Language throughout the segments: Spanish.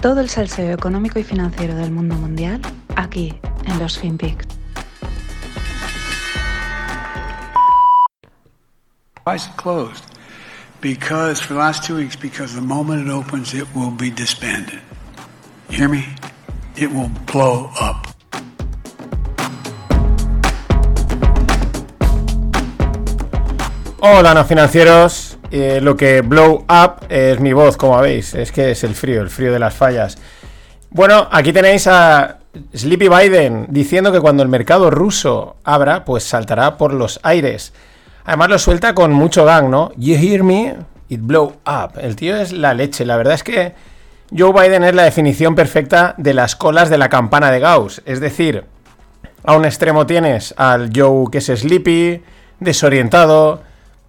Todo el salseo económico y financiero del mundo mundial aquí en los FinPix. Why is it closed? Because for the last two weeks, because the moment it opens, it will be disbanded. You hear me? It will blow up. Hola, no financieros. Eh, lo que blow up es mi voz, como veis. Es que es el frío, el frío de las fallas. Bueno, aquí tenéis a Sleepy Biden diciendo que cuando el mercado ruso abra, pues saltará por los aires. Además lo suelta con mucho gang, ¿no? You hear me? It blow up. El tío es la leche. La verdad es que Joe Biden es la definición perfecta de las colas de la campana de Gauss. Es decir, a un extremo tienes al Joe que es sleepy, desorientado,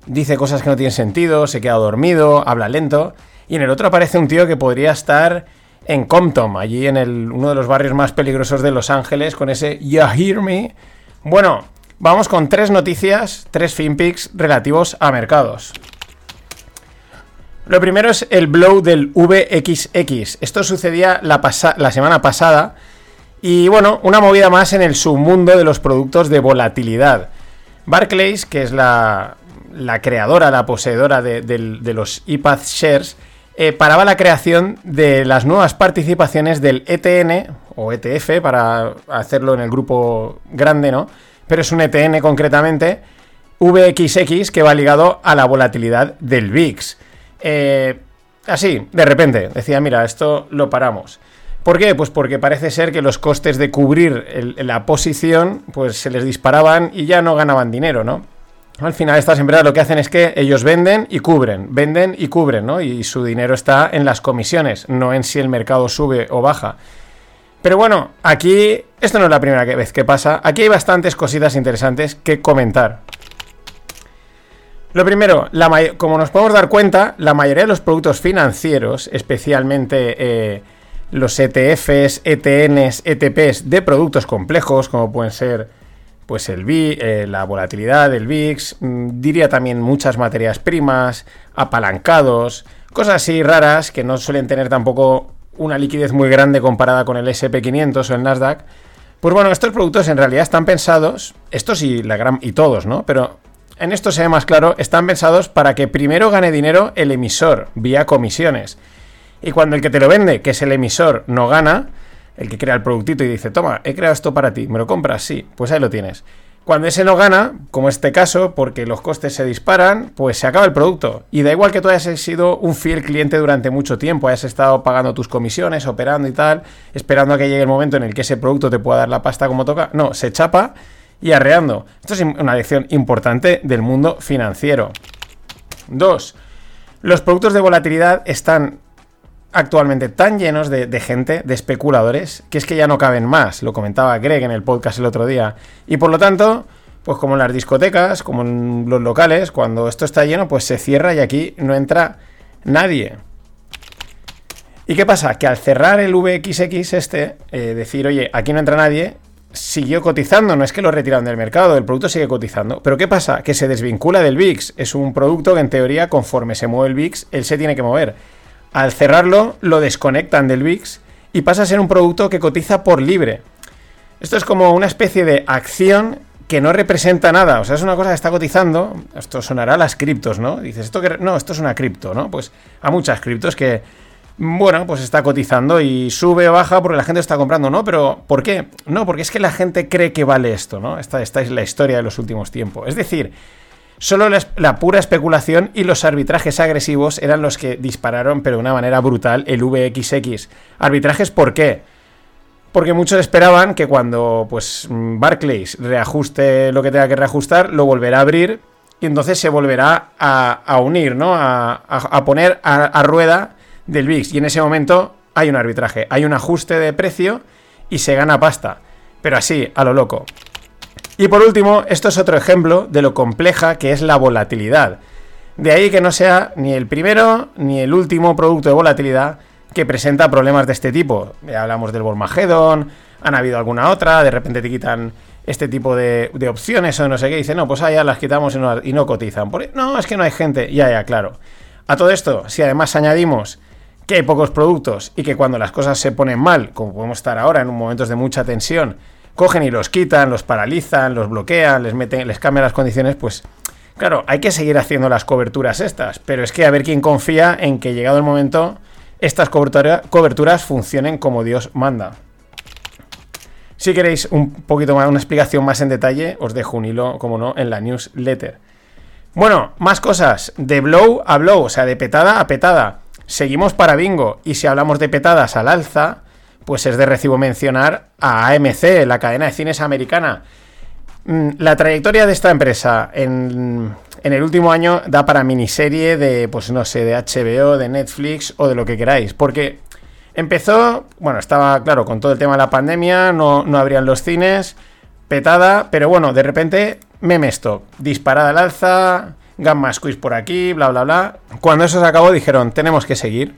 dice cosas que no tienen sentido, se queda dormido, habla lento. Y en el otro aparece un tío que podría estar en Compton, allí en el, uno de los barrios más peligrosos de Los Ángeles, con ese You Hear Me. Bueno, vamos con tres noticias, tres FinPix relativos a mercados. Lo primero es el blow del VXX. Esto sucedía la, la semana pasada. Y bueno, una movida más en el submundo de los productos de volatilidad. Barclays, que es la, la creadora, la poseedora de, los iPad Shares, eh, paraba la creación de las nuevas participaciones del ETN o ETF para hacerlo en el grupo grande, ¿no? Pero es un ETN concretamente, VXX, que va ligado a la volatilidad del VIX. Eh, así, de repente, decía, mira, esto lo paramos. ¿Por qué? Pues porque parece ser que los costes de cubrir la posición, pues se les disparaban y ya no ganaban dinero, ¿no? Al final estas empresas lo que hacen es que ellos venden y cubren, venden y cubren, ¿no? Y su dinero está en las comisiones, no en si el mercado sube o baja. Pero bueno, aquí esto no es la primera vez que pasa, aquí hay bastantes cositas interesantes que comentar. Lo primero, como nos podemos dar cuenta, la mayoría de los productos financieros, especialmente eh, los ETFs, ETNs, ETPs de productos complejos, como pueden ser pues el eh, la volatilidad del VIX, mm, diría también muchas materias primas, apalancados, cosas así raras que no suelen tener tampoco una liquidez muy grande comparada con el SP500 o el Nasdaq. Pues bueno, estos productos en realidad están pensados, estos y, la gran, y todos, ¿no? Pero en esto se ve más claro, están pensados para que primero gane dinero el emisor vía comisiones. Y cuando el que te lo vende, que es el emisor, no gana, el que crea el productito y dice, toma, he creado esto para ti, ¿me lo compras? Sí, pues ahí lo tienes. Cuando ese no gana, como este caso, porque los costes se disparan, pues se acaba el producto. Y da igual que tú hayas sido un fiel cliente durante mucho tiempo, hayas estado pagando tus comisiones, operando y tal, esperando a que llegue el momento en el que ese producto te pueda dar la pasta como toca. No, se chapa y arreando. Esto es una lección importante del mundo financiero. Dos, los productos de volatilidad están actualmente tan llenos de, gente, de especuladores, que es que ya no caben más. Lo comentaba Greg en el podcast el otro día. Y por lo tanto, pues como en las discotecas, como en los locales, cuando esto está lleno, pues se cierra y aquí no entra nadie. ¿Y qué pasa? Que al cerrar el VXX este, eh, decir, oye, aquí no entra nadie, siguió cotizando, no es que lo retiraron del mercado, el producto sigue cotizando. Pero ¿qué pasa? Que se desvincula del VIX. Es un producto que en teoría, conforme se mueve el VIX, él se tiene que mover. Al cerrarlo, lo desconectan del VIX y pasa a ser un producto que cotiza por libre. Esto es como una especie de acción que no representa nada. O sea, es una cosa que está cotizando. Esto sonará a las criptos, ¿no? Dices, esto que. No, esto es una cripto, ¿no? Pues a muchas criptos que. Bueno, pues está cotizando y sube o baja porque la gente está comprando, ¿no? Pero ¿por qué? No, porque es que la gente cree que vale esto, ¿no? Esta, esta es la historia de los últimos tiempos. Es decir, Solo la, pura especulación y los arbitrajes agresivos eran los que dispararon, pero de una manera brutal, el VXX. ¿Arbitrajes por qué? Porque muchos esperaban que cuando pues Barclays reajuste lo que tenga que reajustar, lo volverá a abrir y entonces se volverá a, unir, ¿no? A, poner a, rueda del VIX. Y en ese momento hay un arbitraje, hay un ajuste de precio y se gana pasta. Pero así, a lo loco. Y por último, esto es otro ejemplo de lo compleja que es la volatilidad. De ahí que no sea ni el primero ni el último producto de volatilidad que presenta problemas de este tipo. Hablamos del Volmagedon, han habido alguna otra, de repente te quitan este tipo de, opciones o no sé qué, dicen, no, pues allá las quitamos y no, cotizan. no, es que no hay gente, ya, ya, claro. A todo esto, si además añadimos que hay pocos productos y que cuando las cosas se ponen mal, como podemos estar ahora en momentos de mucha tensión, cogen y los quitan, los paralizan, los bloquean, les meten, les cambian las condiciones, pues claro, hay que seguir haciendo las coberturas estas, pero es que a ver quién confía en que llegado el momento estas coberturas funcionen como Dios manda. Si queréis un poquito más, una explicación más en detalle, os dejo un hilo, como no, en la newsletter. Bueno, más cosas. De blow a blow, o sea, de petada a petada. Seguimos para bingo. Y si hablamos de petadas al alza, pues es de recibo mencionar a AMC, la cadena de cines americana. Mm, la trayectoria de esta empresa en, en, el último año da para miniserie de, pues no sé, de HBO, de Netflix o de lo que queráis. Porque empezó, bueno, estaba claro, con todo el tema de la pandemia, no, no abrían los cines, petada, pero bueno, de repente, meme stock, disparada al alza, gamma squeeze por aquí, bla, bla, bla. Cuando eso se acabó, dijeron, tenemos que seguir.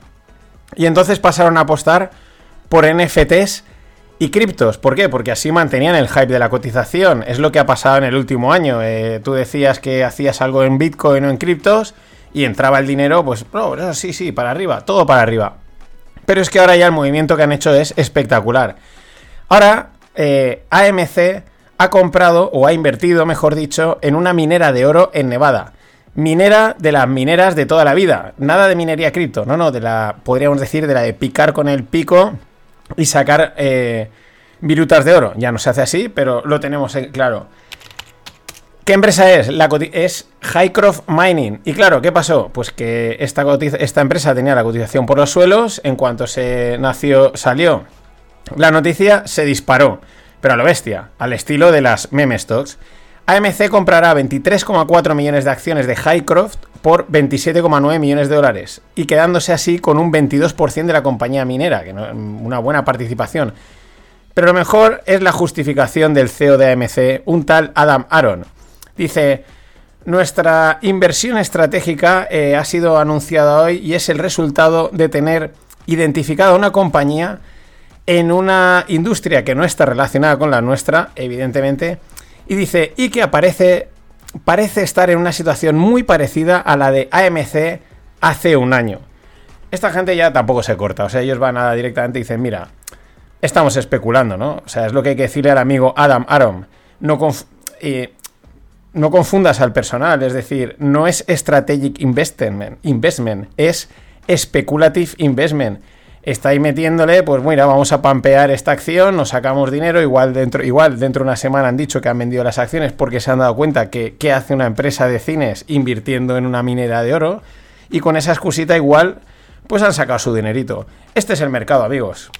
Y entonces pasaron a apostar por NFTs y criptos. ¿Por qué? Porque así mantenían el hype de la cotización. Es lo que ha pasado en el último año. Eh, tú decías que hacías algo en Bitcoin o en criptos y entraba el dinero, pues, oh, sí, sí, para arriba, todo para arriba. Pero es que ahora ya el movimiento que han hecho es espectacular. Ahora, eh, AMC ha comprado, o ha invertido, mejor dicho, en una minera de oro en Nevada. Minera de las mineras de toda la vida. Nada de minería cripto, no, no, de la, podríamos decir, de la de picar con el pico y sacar eh, virutas de oro. Ya no se hace así, pero lo tenemos claro. ¿Qué empresa es? La es Highcroft Mining. Y claro, ¿qué pasó? Pues que esta, esta empresa tenía la cotización por los suelos. En cuanto se nació, salió la noticia, se disparó. Pero a lo bestia, al estilo de las meme stocks. AMC comprará 23,4 millones de acciones de Highcroft por 27,9 millones de dólares y quedándose así con un 22% de la compañía minera, que no, una buena participación. Pero lo mejor es la justificación del CEO de AMC, un tal Adam Aaron. Dice, nuestra inversión estratégica eh, ha sido anunciada hoy y es el resultado de tener identificada una compañía en una industria que no está relacionada con la nuestra, evidentemente, y dice, y que aparece, parece estar en una situación muy parecida a la de AMC hace un año. Esta gente ya tampoco se corta, o sea, ellos van a directamente y dicen, mira, estamos especulando, ¿no? O sea, es lo que hay que decirle al amigo Adam Aron. No, no confundas al personal, es decir, no es strategic investment, investment es speculative investment estáis metiéndole, pues mira, vamos a pampear esta acción, nos sacamos dinero, igual dentro, igual dentro de una semana han dicho que han vendido las acciones porque se han dado cuenta que qué hace una empresa de cines invirtiendo en una minera de oro, y con esa excusita igual, pues han sacado su dinerito. Este es el mercado, amigos.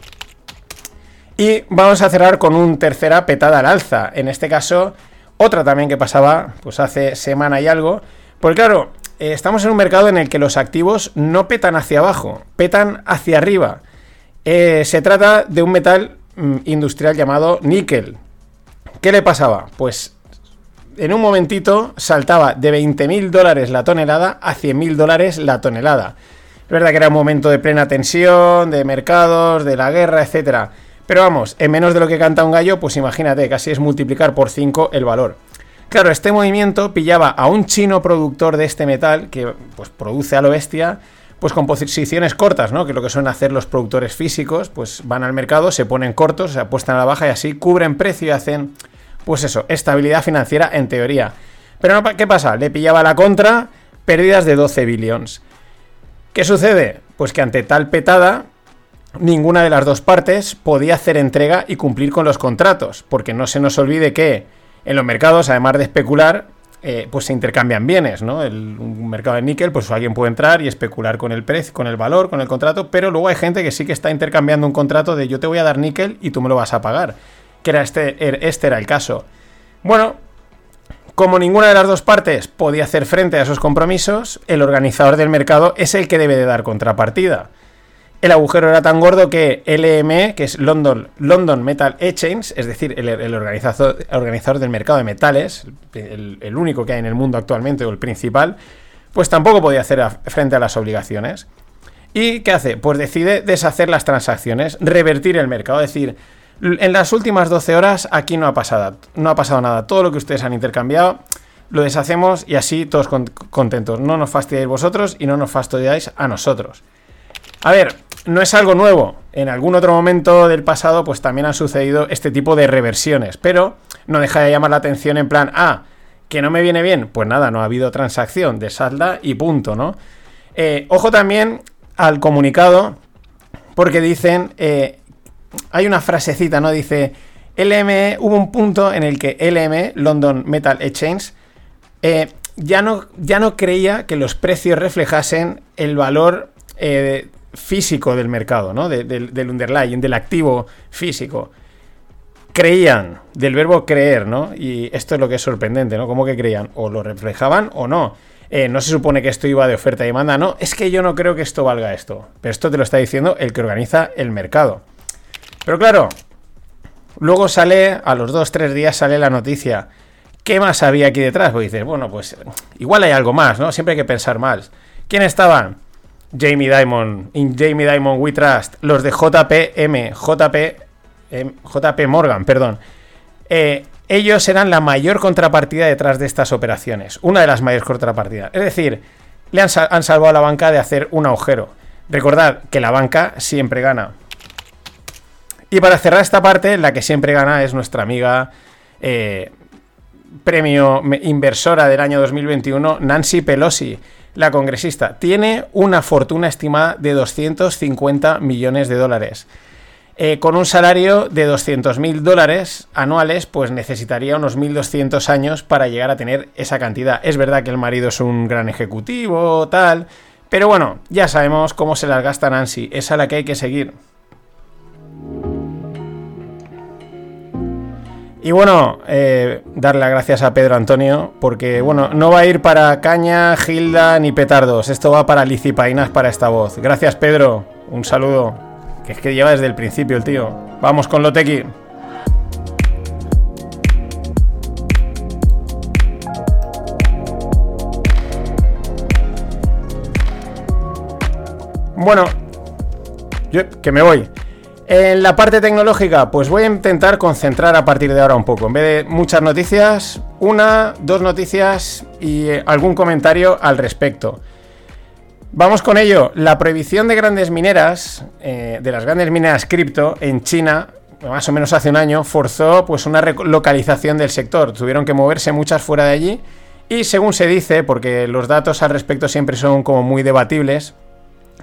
Y vamos a cerrar con un tercera petada al alza. En este caso, otra también que pasaba, pues hace semana y algo. Pues claro, eh, estamos en un mercado en el que los activos no petan hacia abajo, petan hacia arriba. Eh, se trata de un metal mm, industrial llamado níquel. ¿Qué le pasaba? Pues en un momentito saltaba de 20.000 dólares la tonelada a 100.000 dólares la tonelada. Es verdad que era un momento de plena tensión, de mercados, de la guerra, etc. Pero vamos, en menos de lo que canta un gallo, pues imagínate, casi es multiplicar por 5 el valor. Claro, este movimiento pillaba a un chino productor de este metal que pues, produce a lo bestia, pues con posiciones cortas, ¿no? Que lo que suelen hacer los productores físicos, pues van al mercado, se ponen cortos, se apuestan a la baja y así cubren precio y hacen, pues eso, estabilidad financiera en teoría. Pero ¿qué pasa? Le pillaba la contra, pérdidas de 12 billones. ¿Qué sucede? Pues que ante tal petada, ninguna de las dos partes podía hacer entrega y cumplir con los contratos, porque no se nos olvide que en los mercados, además de especular, eh, pues se intercambian bienes, ¿no? El, un mercado de níquel, pues alguien puede entrar y especular con el precio, con el valor, con el contrato, pero luego hay gente que sí que está intercambiando un contrato de yo te voy a dar níquel y tú me lo vas a pagar. Que era este, er, este era el caso. Bueno, como ninguna de las dos partes podía hacer frente a esos compromisos, el organizador del mercado es el que debe de dar contrapartida el agujero era tan gordo que LME, que es London, London Metal Exchange, es decir, el, organizador, del mercado de metales, el, único que hay en el mundo actualmente o el principal, pues tampoco podía hacer frente a las obligaciones. ¿Y qué hace? Pues decide deshacer las transacciones, revertir el mercado, es decir, en las últimas 12 horas aquí no ha pasado, no ha pasado nada. Todo lo que ustedes han intercambiado lo deshacemos y así todos contentos. No nos fastidiáis vosotros y no nos fastidiáis a nosotros. A ver, no es algo nuevo. En algún otro momento del pasado, pues también han sucedido este tipo de reversiones. Pero no deja de llamar la atención en plan, ah, que no me viene bien. Pues nada, no ha habido transacción de salda y punto, ¿no? Eh, ojo también al comunicado, porque dicen, eh, hay una frasecita, ¿no? Dice, LME, hubo un punto en el que LME, London Metal Exchange, eh, ya, no, ya no creía que los precios reflejasen el valor físico del mercado, ¿no? del underlying, del activo físico. Creían, del verbo creer, ¿no? Y esto es lo que es sorprendente, ¿no? ¿Cómo que creían? O lo reflejaban o no. Eh, no se supone que esto iba de oferta y demanda, no, es que yo no creo que esto valga esto. Pero esto te lo está diciendo el que organiza el mercado. Pero claro, luego sale, a los dos, tres días sale la noticia. ¿Qué más había aquí detrás? Pues dices, bueno, pues igual hay algo más, ¿no? Siempre hay que pensar más. ¿Quién estaban? Jamie Dimon, in Jamie Dimon We Trust, los de JPM, JP, JP Morgan, perdón. Eh, ellos eran la mayor contrapartida detrás de estas operaciones, una de las mayores contrapartidas. Es decir, le han, salvado a la banca de hacer un agujero. Recordad que la banca siempre gana. Y para cerrar esta parte, la que siempre gana es nuestra amiga eh, premio inversora del año 2021, Nancy Pelosi la congresista, tiene una fortuna estimada de 250 millones de dólares. Eh, con un salario de 200 mil dólares anuales, pues necesitaría unos 1.200 años para llegar a tener esa cantidad. Es verdad que el marido es un gran ejecutivo, tal, pero bueno, ya sabemos cómo se las gasta Nancy, es a la que hay que seguir. Y bueno, eh, darle las gracias a Pedro Antonio, porque bueno, no va a ir para caña, gilda ni petardos, esto va para licipainas para esta voz. Gracias Pedro, un saludo, que es que lleva desde el principio el tío. Vamos con Lotequi. Bueno, yo que me voy. En la parte tecnológica, pues voy a intentar concentrar a partir de ahora un poco. En vez de muchas noticias, una, dos noticias y eh, algún comentario al respecto. Vamos con ello. La prohibición de grandes mineras, eh, de las grandes mineras cripto en China, más o menos hace un año, forzó pues una relocalización del sector. Tuvieron que moverse muchas fuera de allí. Y según se dice, porque los datos al respecto siempre son como muy debatibles,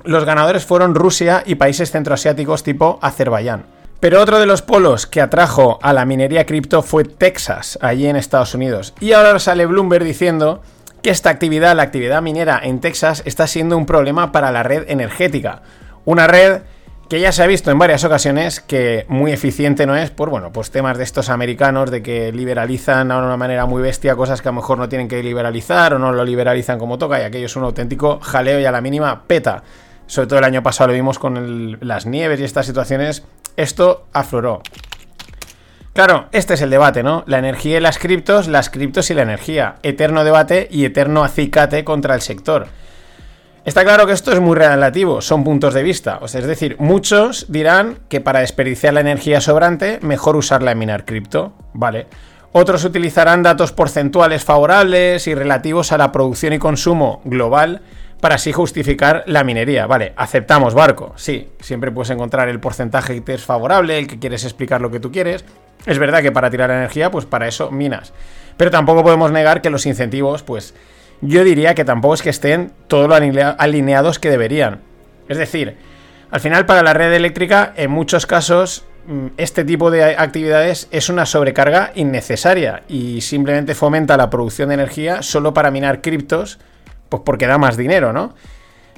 los ganadores fueron Rusia y países centroasiáticos tipo Azerbaiyán. Pero otro de los polos que atrajo a la minería cripto fue Texas, allí en Estados Unidos. Y ahora sale Bloomberg diciendo que esta actividad, la actividad minera en Texas, está siendo un problema para la red energética. Una red que ya se ha visto en varias ocasiones que muy eficiente no es por, bueno, pues temas de estos americanos de que liberalizan de una manera muy bestia cosas que a lo mejor no tienen que liberalizar o no lo liberalizan como toca y aquello es un auténtico jaleo y a la mínima peta sobre todo el año pasado lo vimos con las nieves y estas situaciones, esto afloró. Claro, este es el debate, ¿no? La energía y las criptos, las criptos y la energía. Eterno debate y eterno acicate contra el sector. Está claro que esto es muy relativo, son puntos de vista. O sea, es decir, muchos dirán que para desperdiciar la energía sobrante, mejor usarla en minar cripto. Vale. Otros utilizarán datos porcentuales favorables y relativos a la producción y consumo global para así justificar la minería. Vale, aceptamos barco, sí, siempre puedes encontrar el porcentaje que te es favorable, el que quieres explicar lo que tú quieres. Es verdad que para tirar energía, pues para eso minas. Pero tampoco podemos negar que los incentivos, pues yo diría que tampoco es que estén todo lo alineados que deberían. Es decir, al final para la red eléctrica, en muchos casos, mm, este tipo de actividades es una sobrecarga innecesaria y simplemente fomenta la producción de energía solo para minar criptos pues porque da más dinero, ¿no?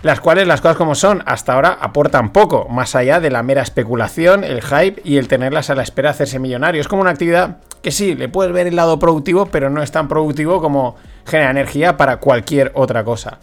Las cuales, las cosas como son, hasta ahora aportan poco, más allá de la mera especulación, el hype y el tenerlas a la espera de hacerse millonario. Es como una actividad que sí, le puedes ver el lado productivo, pero no es tan productivo como genera energía para cualquier otra cosa.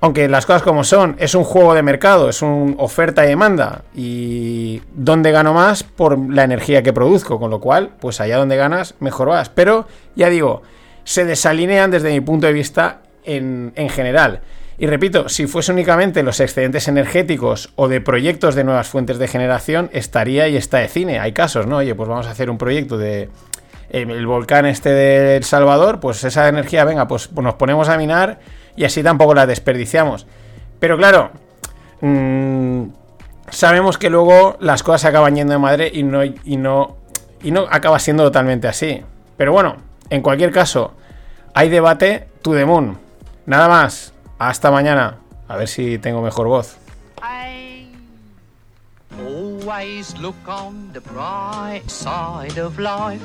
Aunque las cosas como son, es un juego de mercado, es un oferta y demanda. Y donde gano más por la energía que produzco, con lo cual, pues allá donde ganas, mejor vas. Pero, ya digo, se desalinean desde mi punto de vista en, general. Y repito, si fuese únicamente los excedentes energéticos o de proyectos de nuevas fuentes de generación, estaría y está de cine. Hay casos, ¿no? Oye, pues vamos a hacer un proyecto de em, el volcán este de El Salvador, pues esa energía, venga, pues nos ponemos a minar y así tampoco la desperdiciamos. Pero claro, mm, sabemos que luego las cosas se acaban yendo de madre y no, y no, y no acaba siendo totalmente así. Pero bueno, en cualquier caso, hay debate to the moon. Nada más. Hasta mañana. A ver si tengo mejor voz. always look on the bright side of life.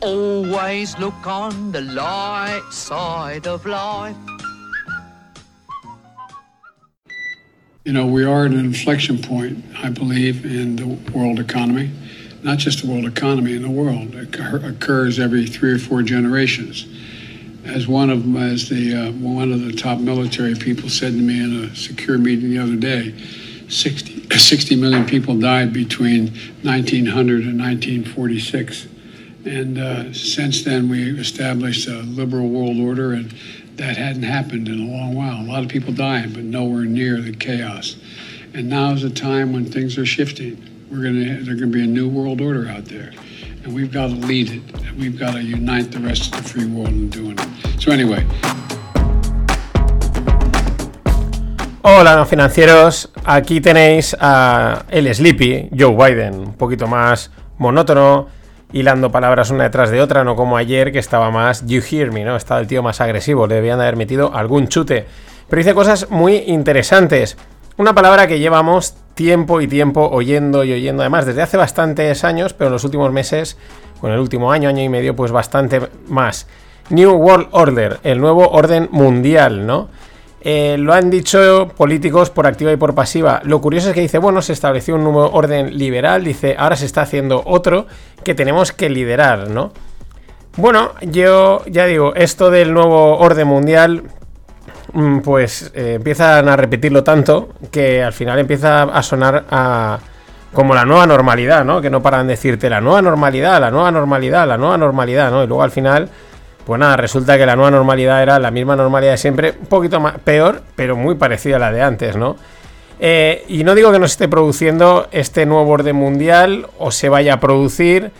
Always look on the light side of life. You know, we are at an inflection point, I believe, in the world economy. Not just the world economy, in the world. It occurs every three or four generations as one of them, as the uh, one of the top military people said to me in a secure meeting the other day, 60, 60 million people died between 1900 and 1946. And uh, since then, we established a liberal world order, and that hadn't happened in a long while. A lot of people dying, but nowhere near the chaos. And now is a time when things are shifting. Hola, no financieros. Aquí tenéis a el Sleepy, Joe Biden, un poquito más monótono, hilando palabras una detrás de otra, no como ayer que estaba más You Hear Me, ¿no? Estaba el tío más agresivo, le debían de haber metido algún chute. Pero dice cosas muy interesantes. Una palabra que llevamos tiempo y tiempo oyendo y oyendo, además desde hace bastantes años, pero en los últimos meses, con el último año, año y medio, pues bastante más. New World Order, el nuevo orden mundial, ¿no? Eh, lo han dicho políticos por activa y por pasiva. Lo curioso es que dice, bueno, se estableció un nuevo orden liberal, dice, ahora se está haciendo otro que tenemos que liderar, ¿no? Bueno, yo ya digo, esto del nuevo orden mundial pues eh, empiezan a repetirlo tanto que al final empieza a sonar a, como la nueva normalidad, ¿no? Que no paran de decirte la nueva normalidad, la nueva normalidad, la nueva normalidad, ¿no? Y luego al final, pues nada, resulta que la nueva normalidad era la misma normalidad de siempre, un poquito más peor, pero muy parecida a la de antes, ¿no? Eh, y no digo que no se esté produciendo este nuevo orden mundial o se vaya a producir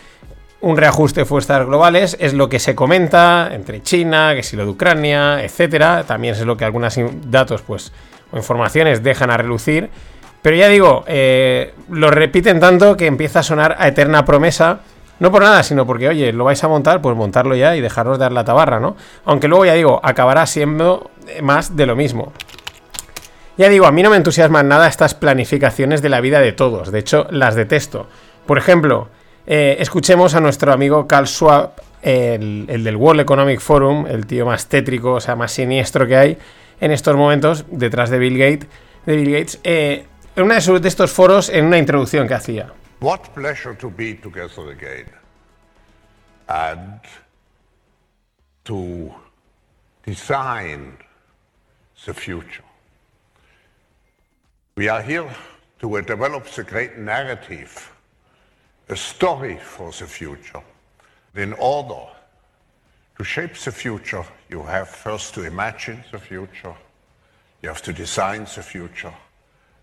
un reajuste fuerzas globales, es lo que se comenta entre China, que si lo de Ucrania, etcétera. También es lo que algunos datos, pues, o informaciones dejan a relucir. Pero ya digo, eh, lo repiten tanto que empieza a sonar a eterna promesa. No por nada, sino porque, oye, lo vais a montar, pues montarlo ya y dejaros dar la tabarra, ¿no? Aunque luego, ya digo, acabará siendo más de lo mismo. Ya digo, a mí no me entusiasman nada estas planificaciones de la vida de todos. De hecho, las detesto. Por ejemplo, eh, escuchemos a nuestro amigo Carl Schwab, el, del World Economic Forum, el tío más tétrico, o sea, más siniestro que hay en estos momentos, detrás de Bill Gates, de Bill Gates eh, en uno de, de estos foros, en una introducción que hacía. What pleasure to be together again and to design the future. We are here to develop the great narrative a story for the future. In order to shape the future, you have first to imagine the future, you have to design the future,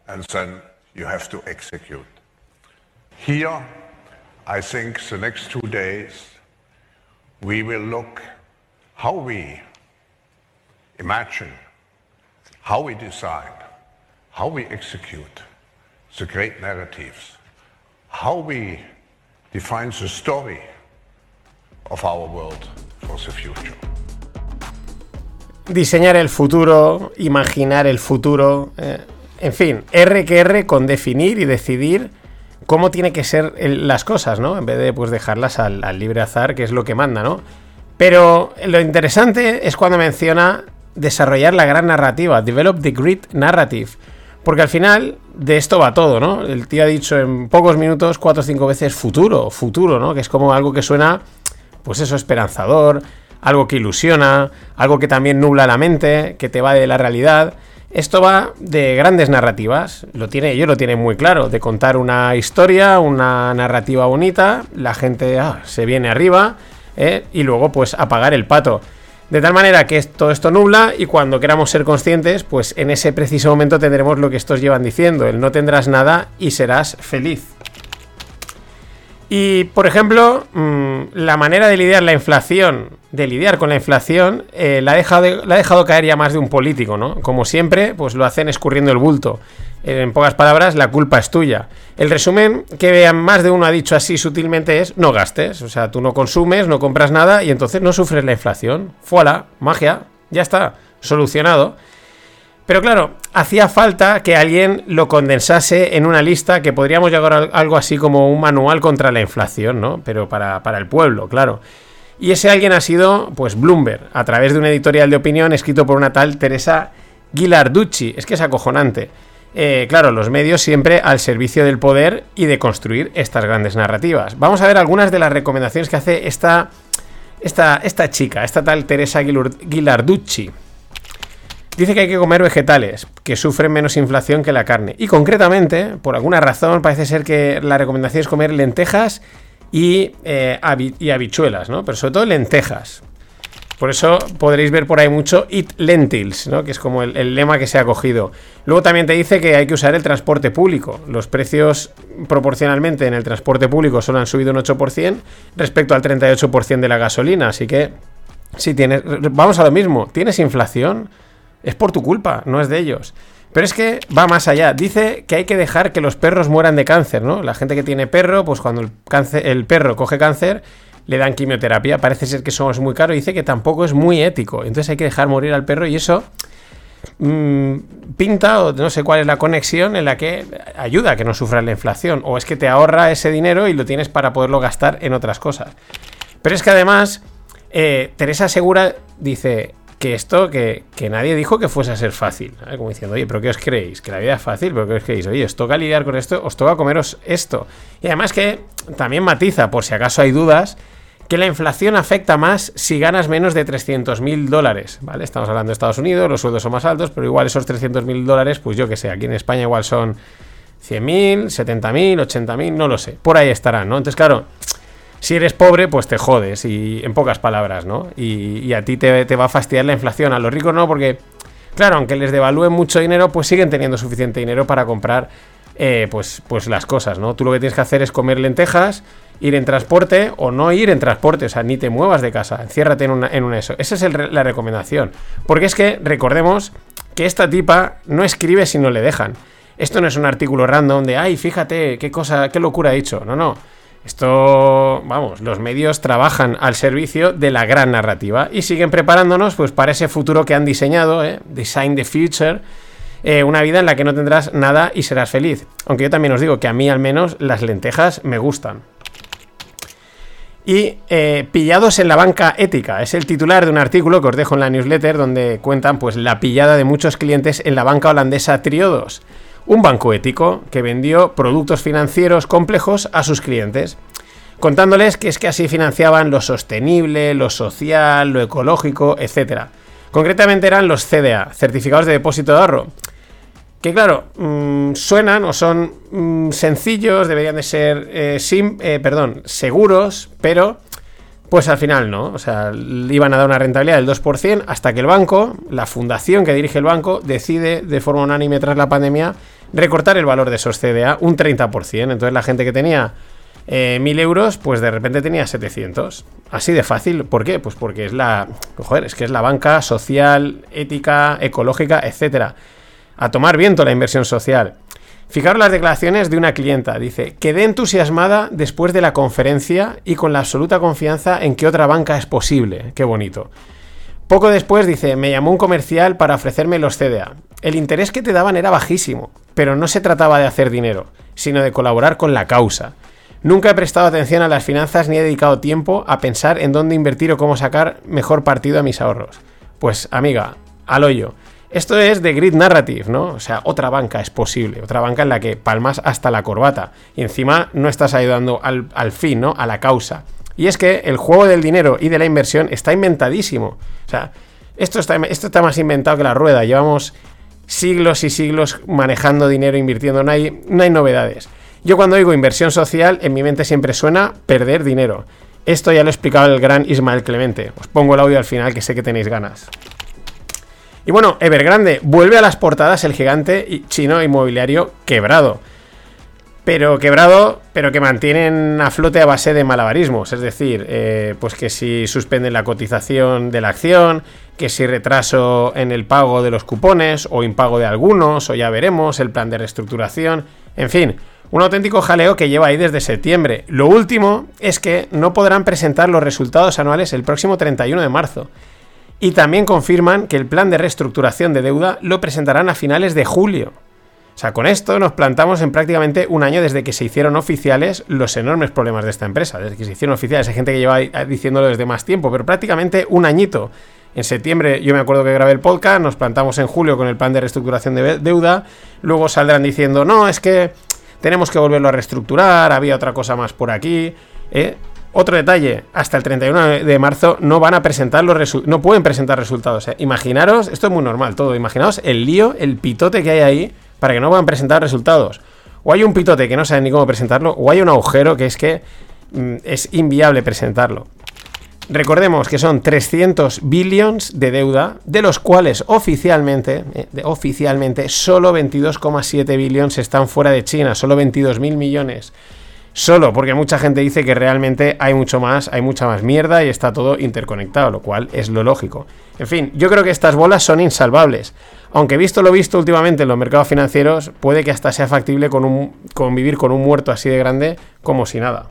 and then you have to execute. Here, I think the next two days, we will look how we imagine, how we design, how we execute the great narratives how we define the story of our world for the future. Diseñar el futuro, imaginar el futuro, eh, en fin, R que R con definir y decidir cómo tiene que ser las cosas, ¿no? En vez de pues dejarlas al, al libre azar, que es lo que manda, ¿no? Pero lo interesante es cuando menciona desarrollar la gran narrativa, develop the great narrative. Porque al final de esto va todo, ¿no? El tío ha dicho en pocos minutos cuatro o cinco veces futuro, futuro, ¿no? Que es como algo que suena, pues eso, esperanzador, algo que ilusiona, algo que también nubla la mente, que te va de la realidad. Esto va de grandes narrativas, lo tiene, yo lo tiene muy claro, de contar una historia, una narrativa bonita, la gente ah, se viene arriba ¿eh? y luego pues apagar el pato. De tal manera que todo esto nubla y cuando queramos ser conscientes, pues en ese preciso momento tendremos lo que estos llevan diciendo, el no tendrás nada y serás feliz. Y, por ejemplo, mm, la manera de lidiar la inflación de lidiar con la inflación eh, la, ha dejado, ha dejado caer ya más de un político, ¿no? Como siempre, pues lo hacen escurriendo el bulto. En pocas palabras, la culpa es tuya. El resumen que vean más de uno ha dicho así sutilmente es no gastes. O sea, tú no consumes, no compras nada y entonces no sufres la inflación. Fuala, magia, ya está, solucionado. Pero claro, hacía falta que alguien lo condensase en una lista que podríamos llegar algo así como un manual contra la inflación, ¿no? Pero para, para el pueblo, claro. Y ese alguien ha sido, pues, Bloomberg, a través de un editorial de opinión escrito por una tal Teresa Ghilarducci. Es que es acojonante. Eh, claro, los medios siempre al servicio del poder y de construir estas grandes narrativas. Vamos a ver algunas de las recomendaciones que hace esta, esta, esta chica, esta tal Teresa Ghilarducci. Dice que hay que comer vegetales, que sufren menos inflación que la carne. Y concretamente, por alguna razón, parece ser que la recomendación es comer lentejas y, eh, y habichuelas, ¿no? Pero sobre todo lentejas. Por eso podréis ver por ahí mucho Eat Lentils, ¿no? que es como el, lema que se ha cogido. Luego también te dice que hay que usar el transporte público. Los precios proporcionalmente en el transporte público solo han subido un 8% respecto al 38% de la gasolina. Así que, si tienes. Vamos a lo mismo, ¿tienes inflación? Es por tu culpa, no es de ellos. Pero es que va más allá. Dice que hay que dejar que los perros mueran de cáncer, ¿no? La gente que tiene perro, pues cuando el, perro coge cáncer le dan quimioterapia. Parece ser que eso es muy caro. Dice que tampoco es muy ético. Entonces hay que dejar morir al perro y eso mm, pinta o no sé cuál es la conexión en la que ayuda a que no sufra la inflación. O es que te ahorra ese dinero y lo tienes para poderlo gastar en otras cosas. Pero es que además, eh, Teresa Segura dice que esto, que, nadie dijo que fuese a ser fácil. Como diciendo, oye, ¿pero qué os creéis? Que la vida es fácil, ¿pero qué os creéis? Oye, os toca lidiar con esto, os toca comeros esto. Y además que también matiza, por si acaso hay dudas, que la inflación afecta más si ganas menos de 300.000 dólares, ¿vale? Estamos hablando de Estados Unidos, los sueldos son más altos, pero igual esos 300.000 dólares, pues yo que sé, aquí en España igual son 100.000, 70.000, 80.000, no lo sé, por ahí estarán, ¿no? Entonces, claro, si eres pobre, pues te jodes, y en pocas palabras, ¿no? Y, a ti te, va a fastidiar la inflación, a los ricos no, porque, claro, aunque les devalúen mucho dinero, pues siguen teniendo suficiente dinero para comprar, eh, pues, pues las cosas, ¿no? Tú lo que tienes que hacer es comer lentejas, ir en transporte o no ir en transporte, o sea, ni te muevas de casa, enciérrate en, una, en eso. Esa es la recomendación. Porque es que recordemos que esta tipa no escribe si no le dejan. Esto no es un artículo random de, ay, fíjate, qué cosa, qué locura ha dicho. No, no. Esto, vamos, los medios trabajan al servicio de la gran narrativa y siguen preparándonos pues para ese futuro que han diseñado, ¿eh? Design the Future, eh, una vida en la que no tendrás nada y serás feliz. Aunque yo también os digo que a mí al menos las lentejas me gustan. Y eh, pillados en la banca ética. Es el titular de un artículo que os dejo en la newsletter donde cuentan pues la pillada de muchos clientes en la banca holandesa Triodos. Un banco ético que vendió productos financieros complejos a sus clientes. Contándoles que es que así financiaban lo sostenible, lo social, lo ecológico, etc. Concretamente eran los CDA, certificados de depósito de ahorro que claro, mm, suenan o son mm, sencillos, deberían de ser, eh, eh, perdón, seguros, pero pues al final no. O sea, iban a dar una rentabilidad del 2% hasta que el banco, la fundación que dirige el banco, decide de forma unánime tras la pandemia recortar el valor de esos CDA un 30%. Entonces la gente que tenía eh, 1000 euros, pues de repente tenía 700. Así de fácil. ¿Por qué? Pues porque es la, joder, es que es la banca social, ética, ecológica, etcétera a tomar viento la inversión social. Fijaros las declaraciones de una clienta. Dice, quedé entusiasmada después de la conferencia y con la absoluta confianza en que otra banca es posible. Qué bonito. Poco después dice, me llamó un comercial para ofrecerme los CDA. El interés que te daban era bajísimo, pero no se trataba de hacer dinero, sino de colaborar con la causa. Nunca he prestado atención a las finanzas ni he dedicado tiempo a pensar en dónde invertir o cómo sacar mejor partido a mis ahorros. Pues amiga, al hoyo. Esto es de Grid Narrative, ¿no? O sea, otra banca es posible, otra banca en la que palmas hasta la corbata y encima no estás ayudando al, fin, ¿no? A la causa. Y es que el juego del dinero y de la inversión está inventadísimo. O sea, esto está, esto está más inventado que la rueda. Llevamos siglos y siglos manejando dinero, invirtiendo, no hay, no hay novedades. Yo cuando digo inversión social, en mi mente siempre suena perder dinero. Esto ya lo explicaba el gran Ismael Clemente. Os pongo el audio al final que sé que tenéis ganas. Y bueno, Evergrande vuelve a las portadas el gigante chino inmobiliario quebrado. pero quebrado, pero que mantienen a flote a base de malabarismos. Es decir, eh, pues que si suspenden la cotización de la acción, que si retraso en el pago de los cupones, o impago de algunos, o ya veremos, el plan de reestructuración, en fin. Un auténtico jaleo que lleva ahí desde septiembre. Lo último es que no podrán presentar los resultados anuales el próximo 31 de marzo. Y también confirman que el plan de reestructuración de deuda lo presentarán a finales de julio. O sea, con esto nos plantamos en prácticamente un año desde que se hicieron oficiales los enormes problemas de esta empresa. Desde que se hicieron oficiales, hay gente que lleva diciéndolo desde más tiempo, pero prácticamente un añito. En septiembre yo me acuerdo que grabé el podcast, nos plantamos en julio con el plan de reestructuración de deuda, luego saldrán diciendo, no, es que tenemos que volverlo a reestructurar, había otra cosa más por aquí. ¿eh? Otro detalle, hasta el 31 de marzo no van a presentar los no pueden presentar resultados. ¿eh? Imaginaros, esto es muy normal todo, imaginaos el lío, el pitote que hay ahí para que no puedan presentar resultados. O hay un pitote que no saben ni cómo presentarlo, o hay un agujero que es que mm, es inviable presentarlo. Recordemos que son 300 billions de deuda, de los cuales oficialmente, eh, oficialmente solo 22,7 billions están fuera de China, solo 22.000 millones. Solo porque mucha gente dice que realmente hay mucho más, hay mucha más mierda y está todo interconectado, lo cual es lo lógico. En fin, yo creo que estas bolas son insalvables. Aunque visto lo visto últimamente en los mercados financieros, puede que hasta sea factible con un, convivir con un muerto así de grande como si nada.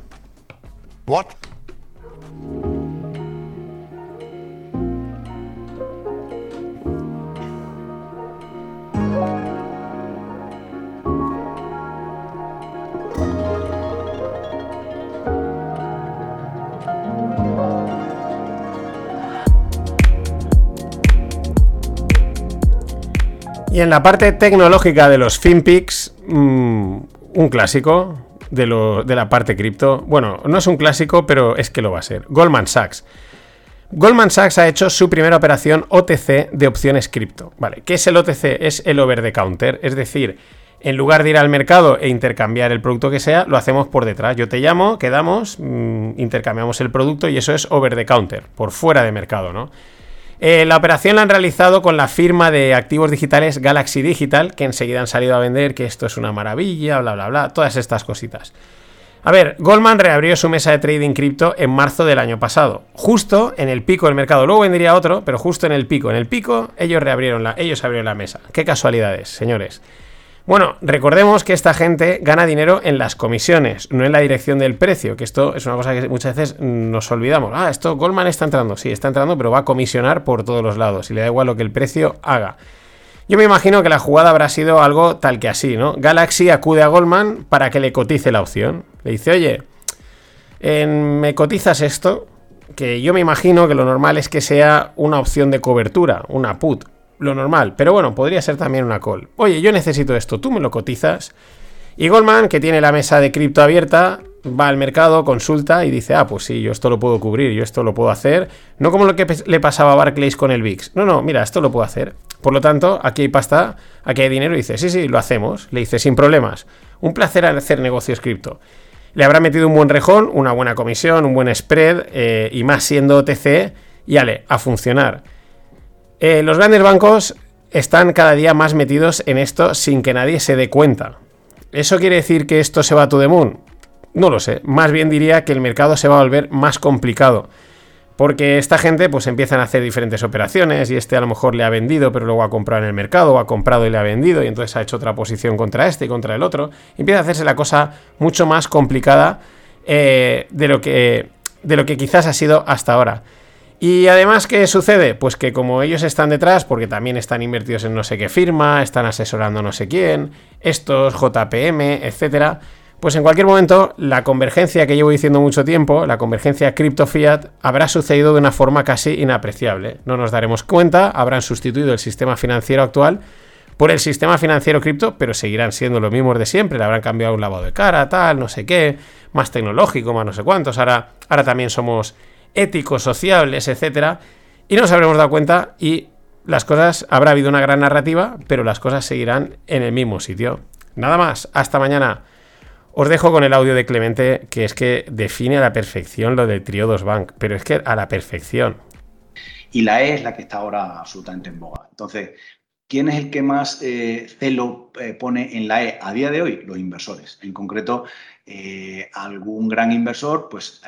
Y en la parte tecnológica de los FinPix, mm, un clásico de, la parte cripto. Bueno, no es un clásico, pero es que lo va a ser. Goldman Sachs. Goldman Sachs ha hecho su primera operación OTC de opciones cripto. Vale, ¿qué es el OTC? Es el over the counter, es decir, en lugar de ir al mercado e intercambiar el producto que sea, lo hacemos por detrás. Yo te llamo, quedamos, mm, intercambiamos el producto y eso es over the counter, por fuera de mercado, ¿no? Eh, la operación la han realizado con la firma de activos digitales Galaxy Digital, que enseguida han salido a vender que esto es una maravilla, bla, bla, bla, todas estas cositas. A ver, Goldman reabrió su mesa de trading cripto en marzo del año pasado, justo en el pico del mercado. Luego vendría otro, pero justo en el pico. En el pico ellos reabrieron la, ellos abrieron la mesa. Qué casualidades, señores. Bueno, recordemos que esta gente gana dinero en las comisiones, no en la dirección del precio, que esto es una cosa que muchas veces nos olvidamos. Ah, esto Goldman está entrando, sí, está entrando, pero va a comisionar por todos los lados y le da igual lo que el precio haga. Yo me imagino que la jugada habrá sido algo tal que así, ¿no? Galaxy acude a Goldman para que le cotice la opción. Le dice, oye, me cotizas esto, que yo me imagino que lo normal es que sea una opción de cobertura, una put lo normal. Pero bueno, podría ser también una call. Oye, yo necesito esto, tú me lo cotizas. Y Goldman, que tiene la mesa de cripto abierta, va al mercado, consulta y dice, ah, pues sí, yo esto lo puedo cubrir, yo esto lo puedo hacer. No como lo que le pasaba a Barclays con el VIX. No, no, mira, esto lo puedo hacer. Por lo tanto, aquí hay pasta, aquí hay dinero. Y dice, sí, sí, lo hacemos. Le dice, sin problemas. Un placer hacer negocios cripto. Le habrá metido un buen rejón, una buena comisión, un buen spread eh, y más siendo OTC. Y ale, a funcionar. Eh, los grandes bancos están cada día más metidos en esto sin que nadie se dé cuenta. ¿Eso quiere decir que esto se va a to the moon? No lo sé. Más bien diría que el mercado se va a volver más complicado. Porque esta gente pues empiezan a hacer diferentes operaciones y este a lo mejor le ha vendido pero luego ha comprado en el mercado o ha comprado y le ha vendido y entonces ha hecho otra posición contra este y contra el otro. empieza a hacerse la cosa mucho más complicada eh, de, lo que, de lo que quizás ha sido hasta ahora. Y además, ¿qué sucede? Pues que como ellos están detrás, porque también están invertidos en no sé qué firma, están asesorando no sé quién, estos JPM, etcétera, pues en cualquier momento la convergencia que llevo diciendo mucho tiempo, la convergencia cripto-fiat, habrá sucedido de una forma casi inapreciable. No nos daremos cuenta, habrán sustituido el sistema financiero actual por el sistema financiero cripto, pero seguirán siendo los mismos de siempre. Le habrán cambiado un lavado de cara, tal, no sé qué, más tecnológico, más no sé cuántos. Ahora, ahora también somos éticos, sociables, etcétera, y nos habremos dado cuenta y las cosas, habrá habido una gran narrativa, pero las cosas seguirán en el mismo sitio. Nada más, hasta mañana. Os dejo con el audio de Clemente, que es que define a la perfección lo del Triodos Bank, pero es que a la perfección. Y la E es la que está ahora absolutamente en boga. Entonces, ¿Quién es el que más eh, celo eh, pone en la E a día de hoy? Los inversores. En concreto, eh, algún gran inversor, pues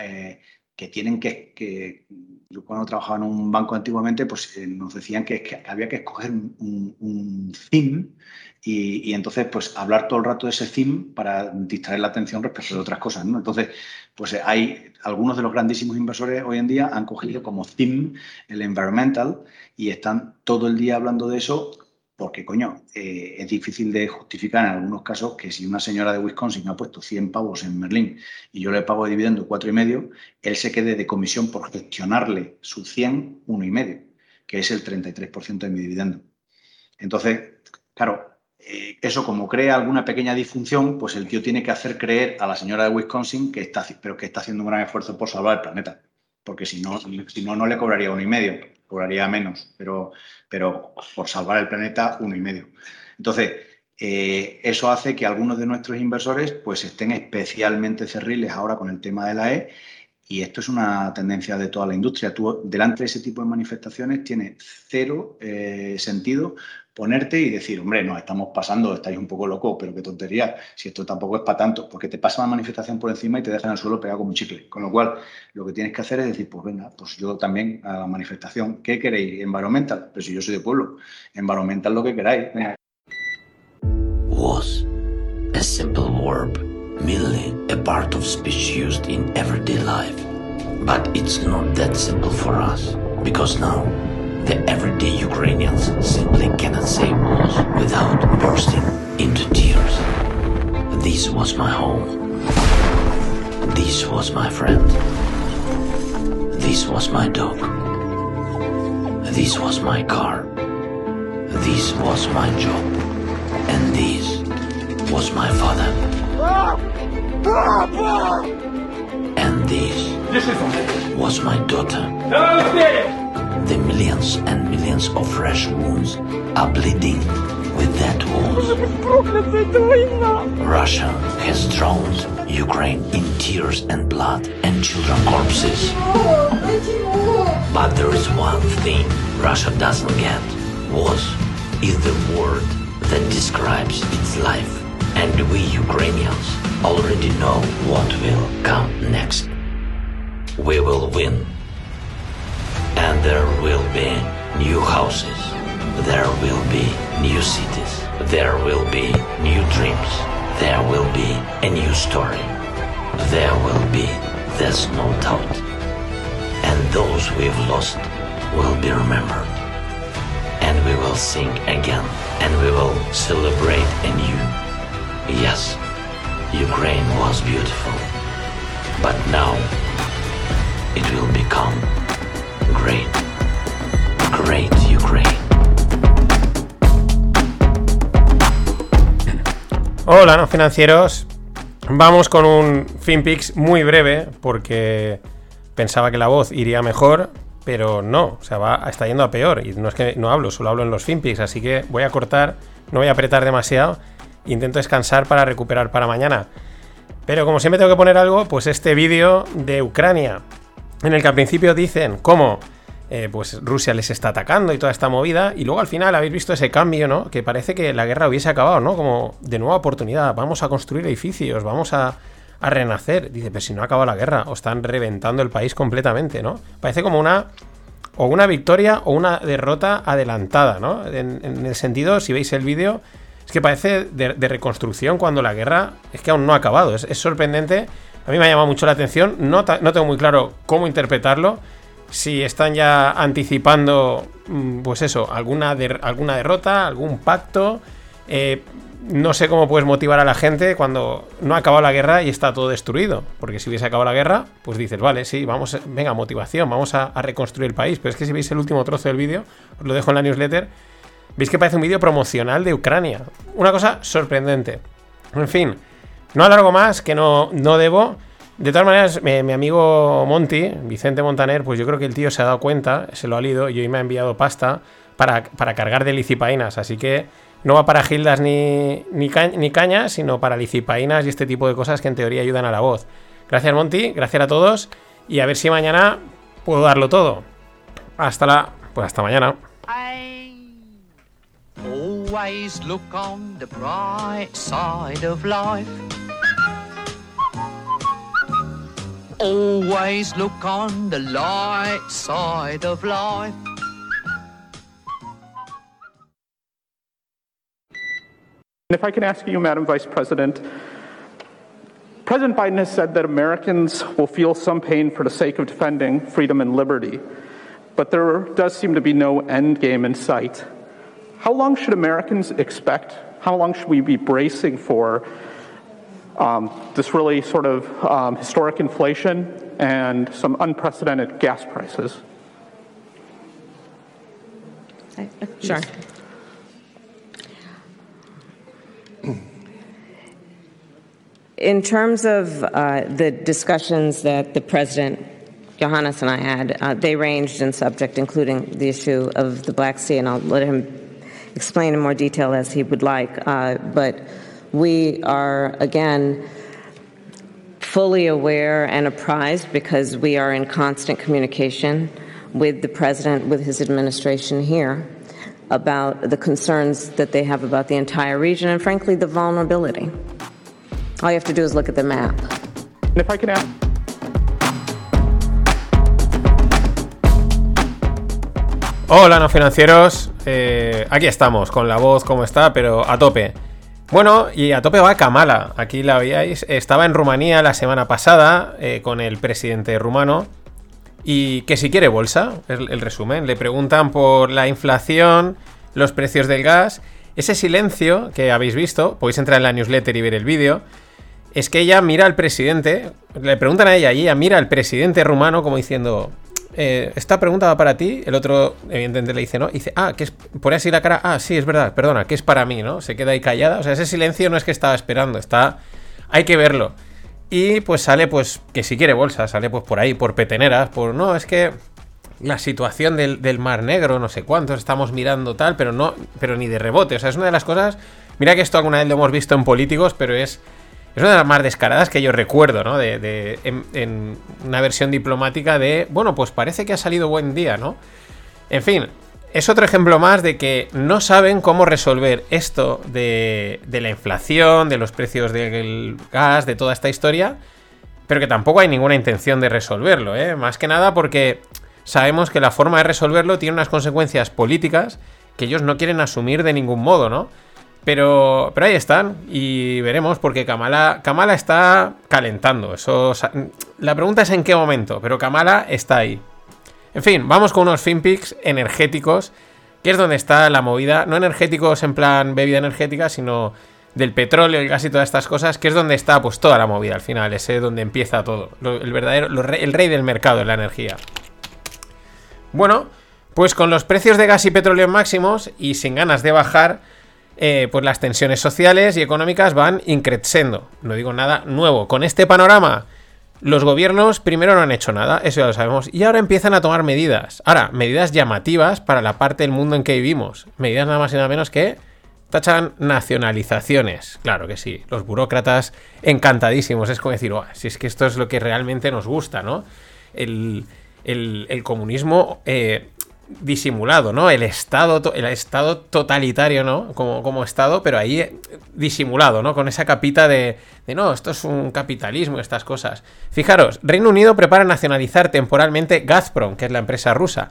que tienen que, yo cuando trabajaba en un banco antiguamente, pues nos decían que, había que escoger un, un, theme y, entonces pues hablar todo el rato de ese theme para distraer la atención respecto de otras cosas. Entonces, pues hay algunos de los grandísimos inversores hoy en día han cogido como theme el environmental y están todo el día hablando de eso porque, coño, eh, es difícil de justificar en algunos casos que si una señora de Wisconsin ha puesto 100 pavos en Merlín y yo le pago de dividendo cuatro y medio, él se quede de comisión por gestionarle su 100, uno y medio, que es el 33% de mi dividendo. Entonces, claro, eh, eso como crea alguna pequeña disfunción, pues el tío tiene que hacer creer a la señora de Wisconsin que está, pero que está haciendo un gran esfuerzo por salvar el planeta, porque si no, si no, no le cobraría uno y medio cobraría menos, pero, pero por salvar el planeta, uno y medio. Entonces, eh, eso hace que algunos de nuestros inversores pues, estén especialmente cerriles ahora con el tema de la E y esto es una tendencia de toda la industria. Tú, delante de ese tipo de manifestaciones, tiene cero eh, sentido ponerte y decir, hombre, nos estamos pasando, estáis un poco locos, pero qué tontería, si esto tampoco es para tanto, porque te pasa la manifestación por encima y te dejan el suelo pegado como un chicle. Con lo cual, lo que tienes que hacer es decir, pues venga, pues yo también a la manifestación, ¿qué queréis? Environmental, pero si yo soy de pueblo, environmental lo que queráis. Was a simple verb, merely a part of speech used in everyday life. But it's not that simple for us, because now The everyday Ukrainians simply cannot say words without bursting into tears. This was my home. This was my friend. This was my dog. This was my car. This was my job. And this was my father. And this was my daughter. The millions and millions of fresh wounds are bleeding with that wounds. Russia has drowned Ukraine in tears and blood and children corpses. But there is one thing Russia doesn't get. Was is the word that describes its life. And we Ukrainians already know what will come next. We will win. And there will be new houses. There will be new cities. There will be new dreams. There will be a new story. There will be, there's no doubt. And those we've lost will be remembered. And we will sing again. And we will celebrate anew. Yes, Ukraine was beautiful. But now it will become. Hola, no financieros. Vamos con un FinPix muy breve porque pensaba que la voz iría mejor, pero no, o sea, va, está yendo a peor. Y no es que no hablo, solo hablo en los FinPix, así que voy a cortar, no voy a apretar demasiado. Intento descansar para recuperar para mañana. Pero como siempre tengo que poner algo, pues este vídeo de Ucrania en el que al principio dicen cómo eh, pues Rusia les está atacando y toda esta movida, y luego al final habéis visto ese cambio, ¿no? Que parece que la guerra hubiese acabado, ¿no? Como de nueva oportunidad, vamos a construir edificios, vamos a, renacer. Dice, pero si no acaba la guerra, o están reventando el país completamente, ¿no? Parece como una o una victoria o una derrota adelantada, ¿no? En, el sentido, si veis el vídeo, es que parece de, reconstrucción cuando la guerra es que aún no ha acabado. Es, sorprendente a mí me ha llamado mucho la atención. No, no tengo muy claro cómo interpretarlo. Si están ya anticipando, mm, pues eso, alguna, alguna derrota, algún pacto. Eh, no sé cómo puedes motivar a la gente cuando no ha acabado la guerra y está todo destruido. Porque si hubiese acabado la guerra, pues dices, vale, sí, vamos, venga, motivación, vamos a, a reconstruir el país. Pero es que si veis el último trozo del vídeo, os lo dejo en la newsletter, veis que parece un vídeo promocional de Ucrania. Una cosa sorprendente. En fin, no alargo más, que no, no debo. De todas maneras, mi, amigo Monty, Vicente Montaner, pues yo creo que el tío se ha dado cuenta, se lo ha lido y hoy me ha enviado pasta para, cargar de licipainas. Así que no va para gildas ni, ni, ni cañas, sino para licipainas y este tipo de cosas que en teoría ayudan a la voz. Gracias Monty, gracias a todos y a ver si mañana puedo darlo todo. Hasta la... Pues hasta mañana. Always look on the bright side of life. Always look on the light side of life. If I can ask you, Madam Vice President, President Biden has said that Americans will feel some pain for the sake of defending freedom and liberty, but there does seem to be no end game in sight. How long should Americans expect? How long should we be bracing for um, this really sort of um, historic inflation and some unprecedented gas prices? Sure. In terms of uh, the discussions that the President, Johannes, and I had, uh, they ranged in subject, including the issue of the Black Sea, and I'll let him explain in more detail as he would like. Uh, but we are, again, fully aware and apprised because we are in constant communication with the President, with his administration here, about the concerns that they have about the entire region and, frankly, the vulnerability. All you have to do is look at the map. And if I can ask. Hola, no financieros. Eh, aquí estamos, con la voz como está, pero a tope. Bueno, y a tope va Kamala. Aquí la veíais. Estaba en Rumanía la semana pasada eh, con el presidente rumano. Y que si quiere bolsa, es el resumen. Le preguntan por la inflación, los precios del gas. Ese silencio que habéis visto, podéis entrar en la newsletter y ver el vídeo. Es que ella mira al presidente, le preguntan a ella y ella mira al presidente rumano como diciendo, eh, esta pregunta va para ti. El otro, evidentemente, le dice, ¿no? Dice, ah, que es. Pone así la cara, ah, sí, es verdad, perdona, que es para mí, ¿no? Se queda ahí callada. O sea, ese silencio no es que estaba esperando, está. Hay que verlo. Y pues sale, pues, que si quiere bolsa, sale pues por ahí, por peteneras, por. No, es que. La situación del, del Mar Negro, no sé cuántos, estamos mirando tal, pero no. Pero ni de rebote. O sea, es una de las cosas. Mira que esto alguna vez lo hemos visto en políticos, pero es es una de las más descaradas que yo recuerdo, ¿no? De, en, una versión diplomática de, bueno, pues parece que ha salido buen día, ¿no? En fin, es otro ejemplo más de que no saben cómo resolver esto de, de la inflación, de los precios del gas, de toda esta historia, pero que tampoco hay ninguna intención de resolverlo, ¿eh? Más que nada porque sabemos que la forma de resolverlo tiene unas consecuencias políticas que ellos no quieren asumir de ningún modo, ¿no? Pero, pero ahí están y veremos porque Kamala, está calentando. Eso, la pregunta es en qué momento, pero Kamala está ahí. En fin, vamos con unos finpics energéticos, que es donde está la movida. No energéticos en plan bebida energética, sino del petróleo, el gas y todas estas cosas, que es donde está pues toda la movida al final, es donde empieza todo. el verdadero, el rey del mercado de la energía. Bueno, pues con los precios de gas y petróleo máximos y sin ganas de bajar eh, pues las tensiones sociales y económicas van increciendo. No digo nada nuevo. Con este panorama, los gobiernos primero no han hecho nada, eso ya lo sabemos, y ahora empiezan a tomar medidas. Ahora, medidas llamativas para la parte del mundo en que vivimos. Medidas nada más y nada menos que tachan nacionalizaciones. Claro que sí, los burócratas encantadísimos. Es como decir, si es que esto es lo que realmente nos gusta, ¿no? El, comunismo eh, disimulado, ¿no? El estado, el estado totalitario, ¿no? Como, como estado, pero ahí eh, disimulado, ¿no? Con esa capita de, de, no, esto es un capitalismo, estas cosas. Fijaros, Reino Unido prepara nacionalizar temporalmente Gazprom, que es la empresa rusa.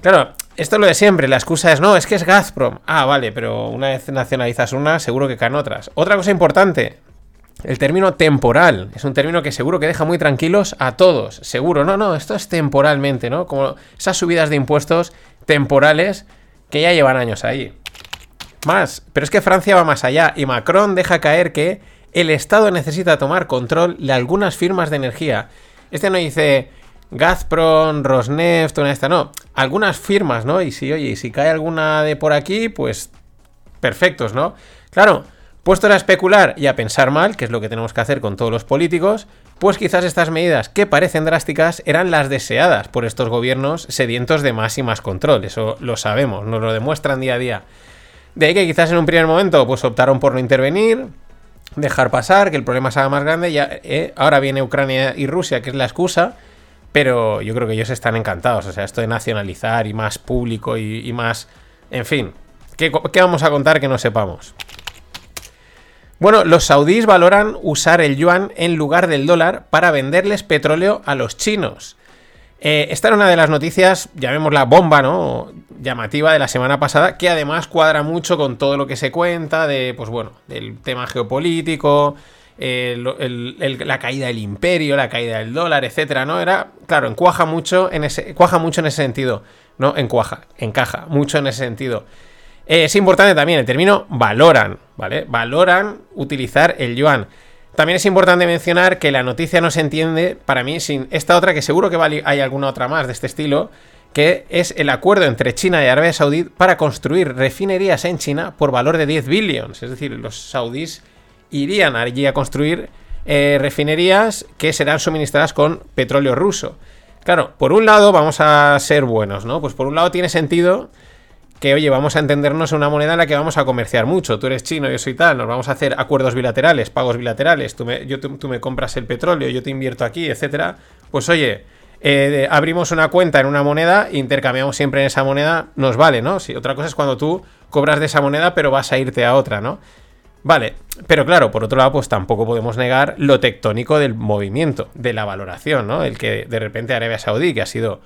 Claro, esto es lo de siempre, la excusa es, no, es que es Gazprom. Ah, vale, pero una vez nacionalizas una, seguro que caen otras. Otra cosa importante, el término temporal es un término que seguro que deja muy tranquilos a todos. Seguro, no, no, esto es temporalmente, ¿no? Como esas subidas de impuestos temporales que ya llevan años ahí. Más, pero es que Francia va más allá y Macron deja caer que el Estado necesita tomar control de algunas firmas de energía. Este no dice Gazprom, Rosneft, una de estas, no. Algunas firmas, ¿no? Y si, oye, si cae alguna de por aquí, pues perfectos, ¿no? Claro, Puesto a especular y a pensar mal, que es lo que tenemos que hacer con todos los políticos, pues quizás estas medidas que parecen drásticas eran las deseadas por estos gobiernos sedientos de más y más control. Eso lo sabemos, nos lo demuestran día a día. De ahí que quizás en un primer momento pues optaron por no intervenir, dejar pasar, que el problema se haga más grande. Ya, eh, ahora viene Ucrania y Rusia, que es la excusa, pero yo creo que ellos están encantados. O sea, esto de nacionalizar y más público y más... En fin, ¿Qué, qué vamos a contar que no sepamos? Bueno, los saudíes valoran usar el yuan en lugar del dólar para venderles petróleo a los chinos. Eh, esta era una de las noticias, llamémosla bomba, ¿no? Llamativa de la semana pasada, que además cuadra mucho con todo lo que se cuenta de, pues bueno, del tema geopolítico, la caída del imperio, la caída del dólar, etcétera, ¿no? Era, claro, encuaja mucho en ese, cuaja mucho en ese sentido, ¿no? Encuaja, encaja mucho en ese sentido. Eh, es importante también el término valoran, ¿vale? Valoran utilizar el yuan. También es importante mencionar que la noticia no se entiende para mí sin esta otra, que seguro que hay alguna otra más de este estilo, que es el acuerdo entre China y Arabia Saudí para construir refinerías en China por valor de 10 billones. Es decir, los saudíes irían allí a construir eh, refinerías que serán suministradas con petróleo ruso. Claro, por un lado vamos a ser buenos, ¿no? Pues por un lado tiene sentido que, oye, vamos a entendernos en una moneda en la que vamos a comerciar mucho. Tú eres chino, yo soy tal, nos vamos a hacer acuerdos bilaterales, pagos bilaterales, tú me, yo, tú, me compras el petróleo, yo te invierto aquí, etcétera. Pues oye, eh, abrimos una cuenta en una moneda, intercambiamos siempre en esa moneda, nos vale, ¿no? Si otra cosa es cuando tú cobras de esa moneda, pero vas a irte a otra, ¿no? Vale, pero claro, por otro lado, pues tampoco podemos negar lo tectónico del movimiento, de la valoración, ¿no? El que de repente Arabia Saudí, que ha sido